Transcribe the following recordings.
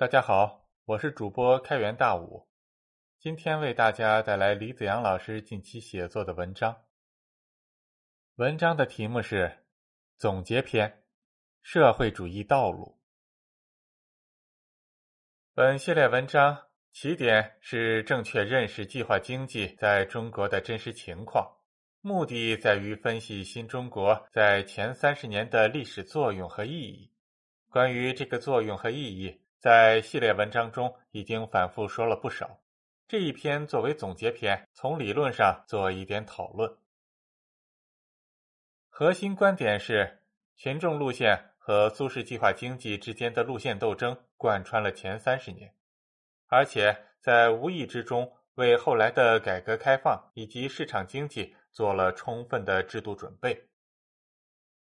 大家好，我是主播开元大武，今天为大家带来李子阳老师近期写作的文章。文章的题目是《总结篇：社会主义道路》。本系列文章起点是正确认识计划经济在中国的真实情况，目的在于分析新中国在前三十年的历史作用和意义。关于这个作用和意义。在系列文章中已经反复说了不少，这一篇作为总结篇，从理论上做一点讨论。核心观点是，群众路线和苏式计划经济之间的路线斗争贯穿了前三十年，而且在无意之中为后来的改革开放以及市场经济做了充分的制度准备。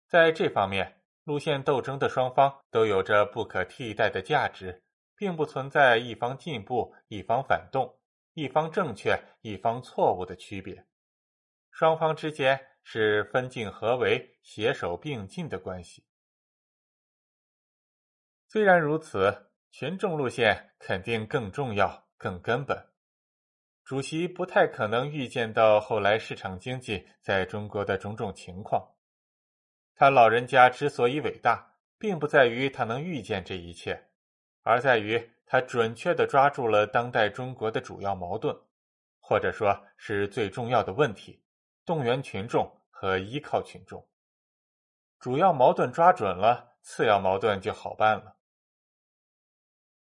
在这方面。路线斗争的双方都有着不可替代的价值，并不存在一方进步、一方反动、一方正确、一方错误的区别。双方之间是分进合围、携手并进的关系。虽然如此，群众路线肯定更重要、更根本。主席不太可能预见到后来市场经济在中国的种种情况。他老人家之所以伟大，并不在于他能预见这一切，而在于他准确地抓住了当代中国的主要矛盾，或者说是最重要的问题：动员群众和依靠群众。主要矛盾抓准了，次要矛盾就好办了。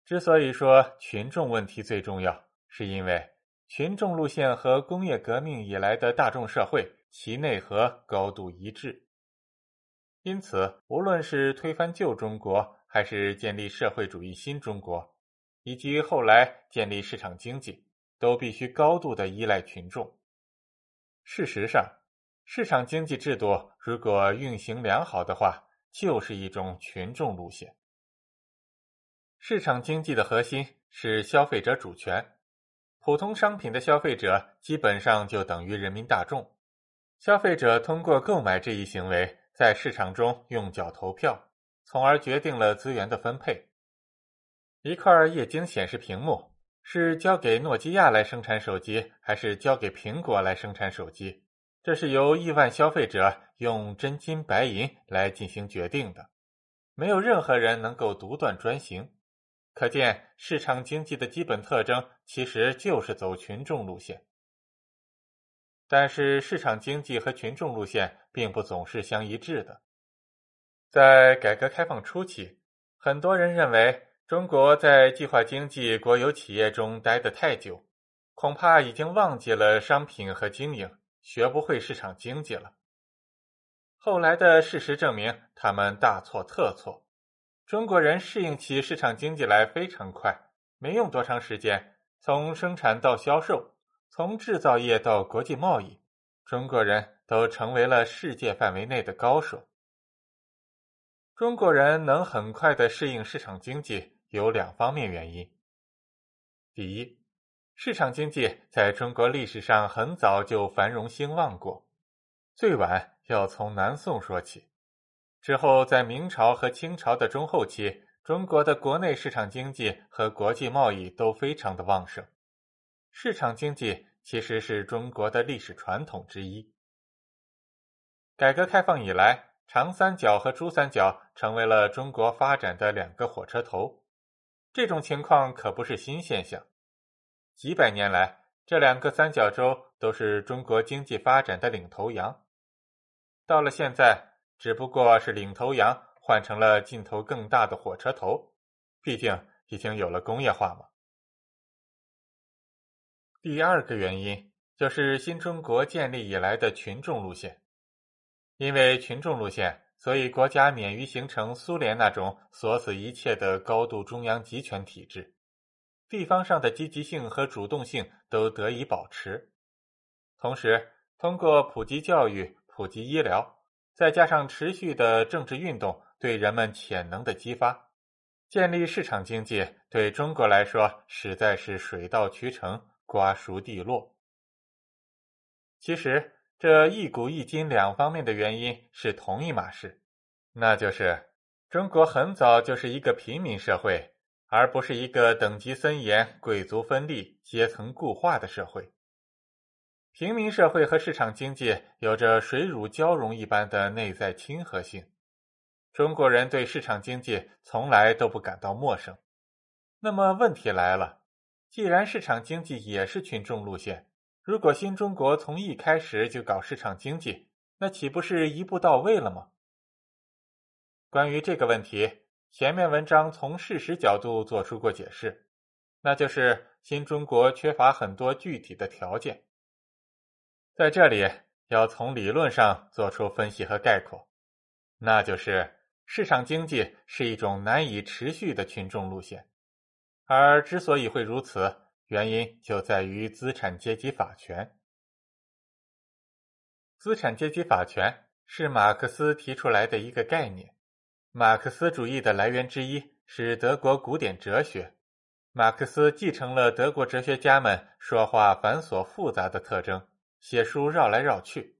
之所以说群众问题最重要，是因为群众路线和工业革命以来的大众社会其内核高度一致。因此，无论是推翻旧中国，还是建立社会主义新中国，以及后来建立市场经济，都必须高度的依赖群众。事实上，市场经济制度如果运行良好的话，就是一种群众路线。市场经济的核心是消费者主权，普通商品的消费者基本上就等于人民大众，消费者通过购买这一行为。在市场中用脚投票，从而决定了资源的分配。一块液晶显示屏幕是交给诺基亚来生产手机，还是交给苹果来生产手机？这是由亿万消费者用真金白银来进行决定的，没有任何人能够独断专行。可见，市场经济的基本特征其实就是走群众路线。但是，市场经济和群众路线并不总是相一致的。在改革开放初期，很多人认为中国在计划经济国有企业中待得太久，恐怕已经忘记了商品和经营，学不会市场经济了。后来的事实证明，他们大错特错。中国人适应起市场经济来非常快，没用多长时间，从生产到销售。从制造业到国际贸易，中国人都成为了世界范围内的高手。中国人能很快的适应市场经济，有两方面原因。第一，市场经济在中国历史上很早就繁荣兴旺过，最晚要从南宋说起。之后，在明朝和清朝的中后期，中国的国内市场经济和国际贸易都非常的旺盛。市场经济其实是中国的历史传统之一。改革开放以来，长三角和珠三角成为了中国发展的两个火车头。这种情况可不是新现象，几百年来，这两个三角洲都是中国经济发展的领头羊。到了现在，只不过是领头羊换成了劲头更大的火车头，毕竟已经有了工业化嘛。第二个原因就是新中国建立以来的群众路线，因为群众路线，所以国家免于形成苏联那种锁死一切的高度中央集权体制，地方上的积极性和主动性都得以保持。同时，通过普及教育、普及医疗，再加上持续的政治运动对人们潜能的激发，建立市场经济对中国来说实在是水到渠成。瓜熟蒂落。其实，这一古一今两方面的原因是同一码事，那就是中国很早就是一个平民社会，而不是一个等级森严、贵族分立、阶层固化的社会。平民社会和市场经济有着水乳交融一般的内在亲和性。中国人对市场经济从来都不感到陌生。那么问题来了，既然市场经济也是群众路线，如果新中国从一开始就搞市场经济，那岂不是一步到位了吗？关于这个问题，前面文章从事实角度做出过解释，那就是新中国缺乏很多具体的条件。在这里要从理论上做出分析和概括，那就是市场经济是一种难以持续的群众路线，而之所以会如此，原因就在于资产阶级法权。资产阶级法权是马克思提出来的一个概念，马克思主义的来源之一是德国古典哲学，马克思继承了德国哲学家们说话繁琐复杂的特征。写书绕来绕去，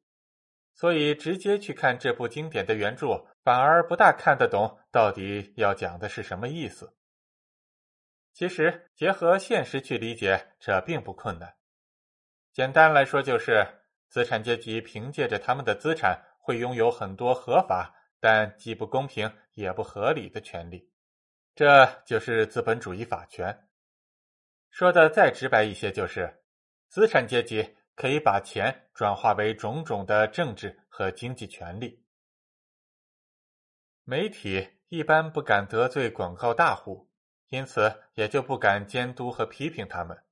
所以直接去看这部经典的原著，反而不大看得懂到底要讲的是什么意思。其实结合现实去理解，这并不困难。简单来说，就是资产阶级凭借着他们的资产，会拥有很多合法但既不公平也不合理的权利，这就是资本主义法权。说的再直白一些，就是资产阶级。可以把钱转化为种种的政治和经济权利。媒体一般不敢得罪广告大户，因此也就不敢监督和批评他们。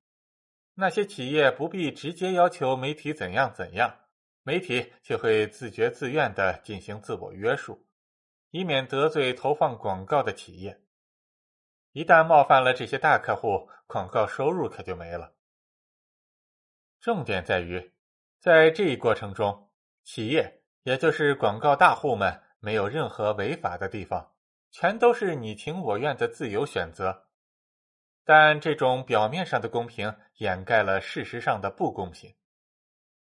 那些企业不必直接要求媒体怎样怎样，媒体就会自觉自愿的进行自我约束，以免得罪投放广告的企业。一旦冒犯了这些大客户，广告收入可就没了。重点在于，在这一过程中，企业也就是广告大户们没有任何违法的地方，全都是你情我愿的自由选择。但这种表面上的公平掩盖了事实上的不公平。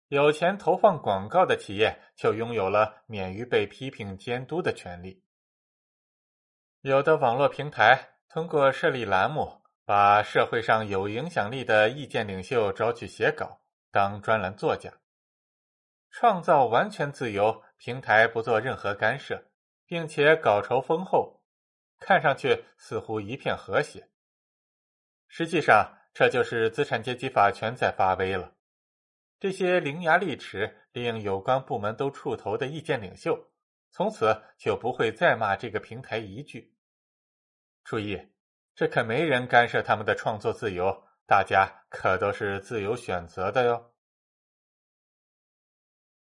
有钱投放广告的企业就拥有了免于被批评监督的权利。有的网络平台通过设立栏目，把社会上有影响力的意见领袖找去写稿。当专栏作家，创造完全自由，平台不做任何干涉，并且稿酬丰厚，看上去似乎一片和谐。实际上，这就是资产阶级法权在发威了。这些伶牙俐齿、令有关部门都触头的意见领袖，从此就不会再骂这个平台一句。注意，这可没人干涉他们的创作自由。大家可都是自由选择的哟。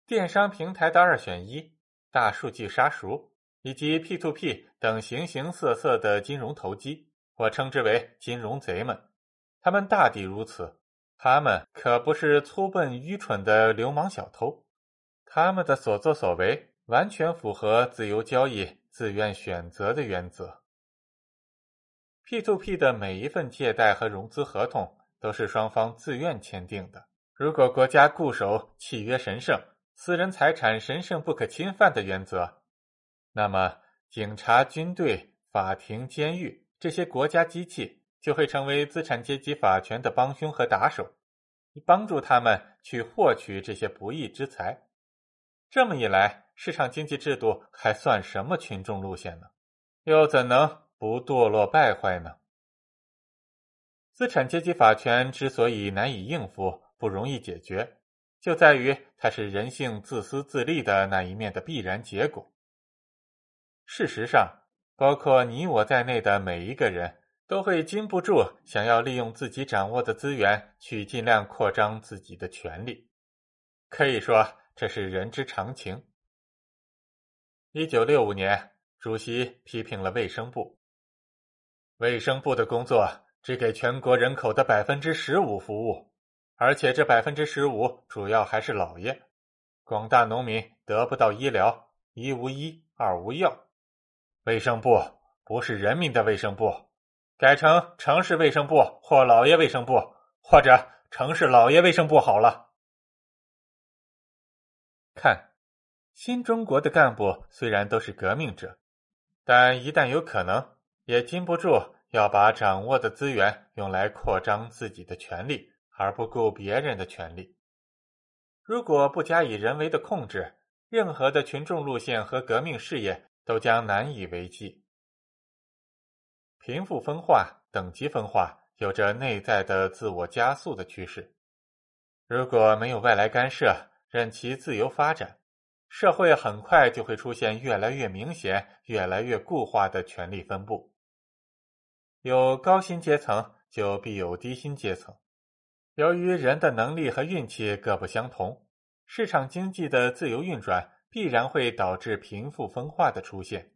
电商平台的二选一、大数据杀熟以及 P to P 等形形色色的金融投机，我称之为金融贼们。他们大抵如此，他们可不是粗笨愚蠢的流氓小偷，他们的所作所为完全符合自由交易、自愿选择的原则。P to P 的每一份借贷和融资合同都是双方自愿签订的。如果国家固守契约神圣、私人财产神圣不可侵犯的原则，那么警察、军队、法庭、监狱这些国家机器就会成为资产阶级法权的帮凶和打手，以帮助他们去获取这些不义之财。这么一来，市场经济制度还算什么群众路线呢？又怎能？不堕落败坏呢？资产阶级法权之所以难以应付、不容易解决，就在于它是人性自私自利的那一面的必然结果。事实上，包括你我在内的每一个人都会禁不住想要利用自己掌握的资源去尽量扩张自己的权利，可以说这是人之常情。一九六五年，主席批评了卫生部。卫生部的工作只给全国人口的百分之十五服务，而且这百分之十五主要还是老爷，广大农民得不到医疗，一无医，二无药。卫生部不是人民的卫生部，改成城市卫生部或老爷卫生部，或者城市老爷卫生部好了。看，新中国的干部虽然都是革命者，但一旦有可能。也禁不住要把掌握的资源用来扩张自己的权利，而不顾别人的权利。如果不加以人为的控制，任何的群众路线和革命事业都将难以为继。贫富分化、等级分化有着内在的自我加速的趋势。如果没有外来干涉，任其自由发展，社会很快就会出现越来越明显、越来越固化的权力分布。有高薪阶层，就必有低薪阶层。由于人的能力和运气各不相同，市场经济的自由运转必然会导致贫富分化的出现。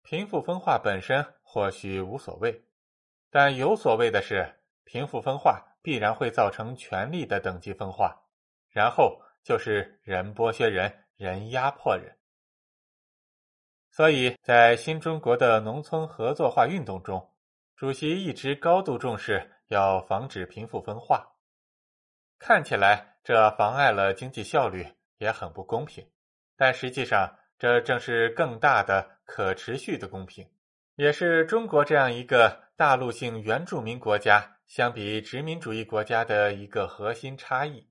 贫富分化本身或许无所谓，但有所谓的是，贫富分化必然会造成权力的等级分化，然后就是人剥削人，人压迫人。所以在新中国的农村合作化运动中，主席一直高度重视要防止贫富分化。看起来这妨碍了经济效率，也很不公平，但实际上。这正是更大的可持续的公平，也是中国这样一个大陆性原住民国家相比殖民主义国家的一个核心差异。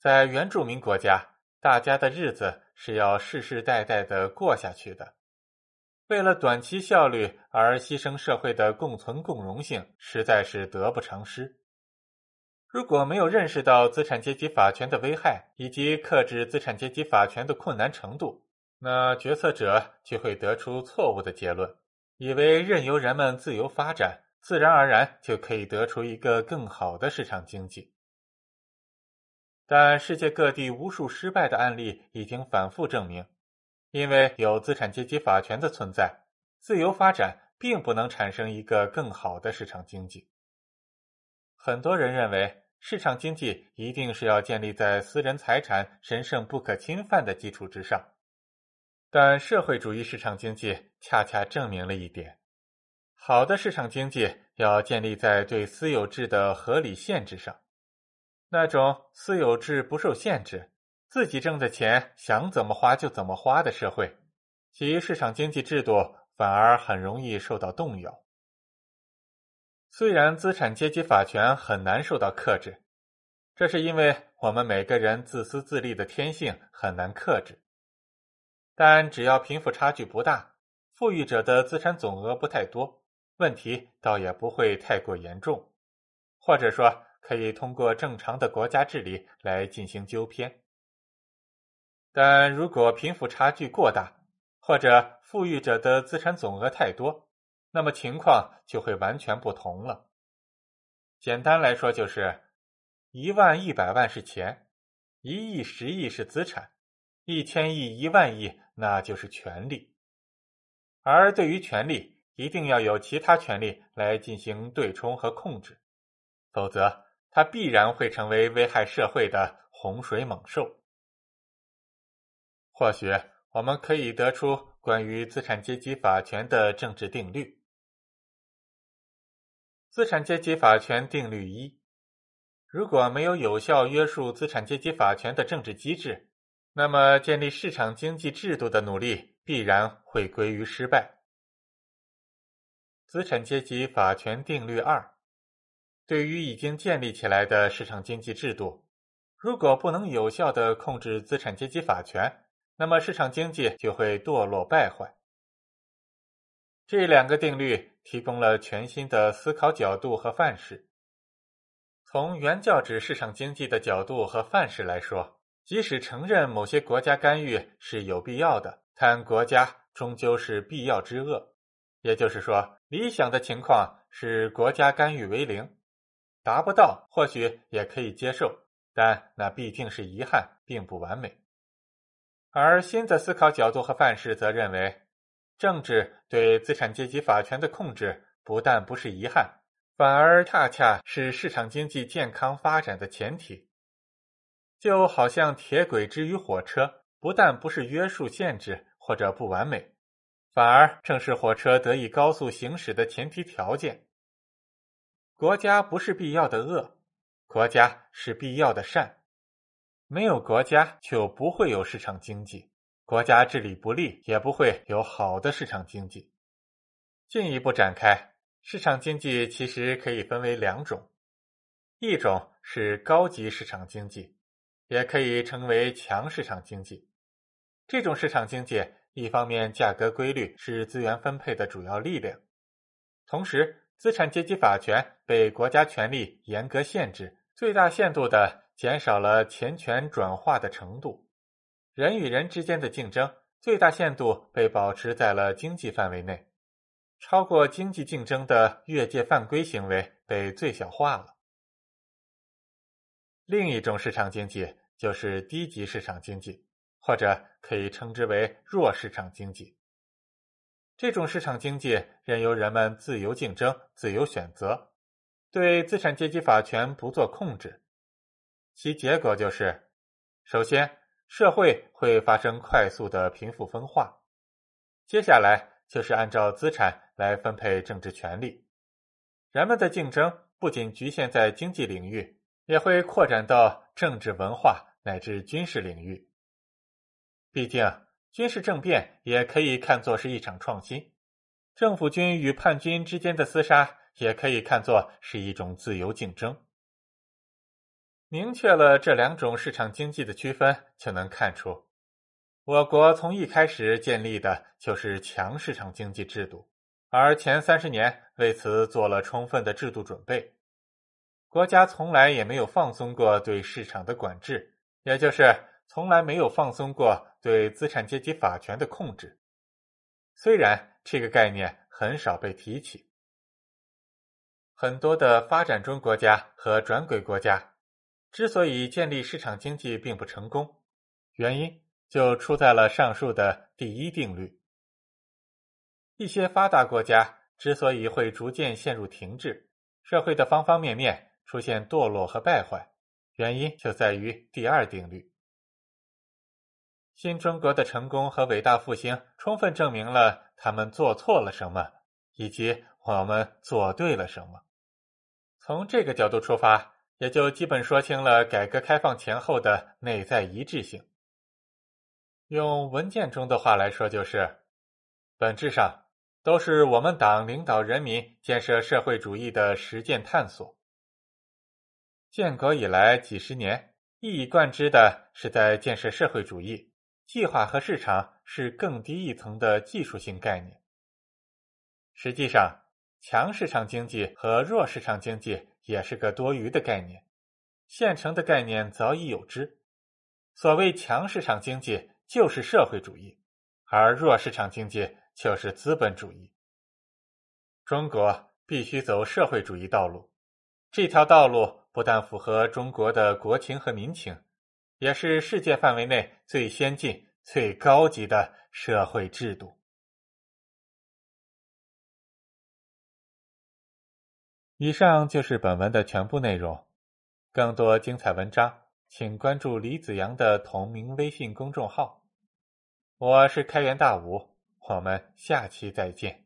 在原住民国家，大家的日子是要世世代代的过下去的，为了短期效率而牺牲社会的共存共荣性，实在是得不偿失。如果没有认识到资产阶级法权的危害以及克制资产阶级法权的困难程度，那决策者就会得出错误的结论，以为任由人们自由发展，自然而然就可以得出一个更好的市场经济。但世界各地无数失败的案例已经反复证明，因为有资产阶级法权的存在，自由发展并不能产生一个更好的市场经济。很多人认为。市场经济一定是要建立在私人财产神圣不可侵犯的基础之上，但社会主义市场经济恰恰证明了一点：好的市场经济要建立在对私有制的合理限制上。那种私有制不受限制、自己挣的钱想怎么花就怎么花的社会，其市场经济制度反而很容易受到动摇。虽然资产阶级法权很难受到克制，这是因为我们每个人自私自利的天性很难克制。但只要贫富差距不大，富裕者的资产总额不太多，问题倒也不会太过严重，或者说可以通过正常的国家治理来进行纠偏。但如果贫富差距过大，或者富裕者的资产总额太多，那么情况就会完全不同了。简单来说，就是一万一百万是钱，一亿十亿是资产，一千亿一万亿那就是权力。而对于权力，一定要有其他权力来进行对冲和控制，否则它必然会成为危害社会的洪水猛兽。或许我们可以得出关于资产阶级法权的政治定律。资产阶级法权定律一：如果没有有效约束资产阶级法权的政治机制，那么建立市场经济制度的努力必然会归于失败。资产阶级法权定律二：对于已经建立起来的市场经济制度，如果不能有效的控制资产阶级法权，那么市场经济就会堕落败坏。这两个定律提供了全新的思考角度和范式。从原教旨市场经济的角度和范式来说，即使承认某些国家干预是有必要的，但国家终究是必要之恶。也就是说，理想的情况是国家干预为零，达不到或许也可以接受，但那必定是遗憾，并不完美。而新的思考角度和范式则认为。政治对资产阶级法权的控制不但不是遗憾，反而恰恰是市场经济健康发展的前提。就好像铁轨之于火车，不但不是约束限制或者不完美，反而正是火车得以高速行驶的前提条件。国家不是必要的恶，国家是必要的善。没有国家，就不会有市场经济。国家治理不力，也不会有好的市场经济。进一步展开，市场经济其实可以分为两种，一种是高级市场经济，也可以称为强市场经济。这种市场经济，一方面价格规律是资源分配的主要力量，同时资产阶级法权被国家权力严格限制，最大限度的减少了钱权转化的程度，人与人之间的竞争最大限度被保持在了经济范围内，超过经济竞争的越界犯规行为被最小化了。另一种市场经济就是低级市场经济。或者可以称之为弱市场经济。这种市场经济任由人们自由竞争、自由选择，对资产阶级法权不做控制。其结果就是：首先，社会会发生快速的贫富分化；接下来就是按照资产来分配政治权利。人们的竞争不仅局限在经济领域，也会扩展到政治、文化乃至军事领域。毕竟，军事政变也可以看作是一场创新，政府军与叛军之间的厮杀也可以看作是一种自由竞争。明确了这两种市场经济的区分，就能看出，我国从一开始建立的就是强市场经济制度，而前三十年为此做了充分的制度准备，国家从来也没有放松过对市场的管制，也就是。从来没有放松过对资产阶级法权的控制，虽然这个概念很少被提起。很多的发展中国家和转轨国家之所以建立市场经济并不成功，原因就出在了上述的第一定律。一些发达国家之所以会逐渐陷入停滞，社会的方方面面出现堕落和败坏，原因就在于第二定律。新中国的成功和伟大复兴，充分证明了他们做错了什么，以及我们做对了什么。从这个角度出发，也就基本说清了改革开放前后的内在一致性。用文件中的话来说，就是本质上都是我们党领导人民建设社会主义的实践探索。建国以来几十年，一以贯之的是在建设社会主义。计划和市场是更低一层的技术性概念。实际上，强市场经济和弱市场经济也是个多余的概念，现成的概念早已有之。所谓强市场经济就是社会主义，而弱市场经济就是资本主义。中国必须走社会主义道路，这条道路不但符合中国的国情和民情。也是世界范围内最先进、最高级的社会制度。以上就是本文的全部内容。更多精彩文章，请关注李子阳的同名微信公众号。我是开元大武，我们下期再见。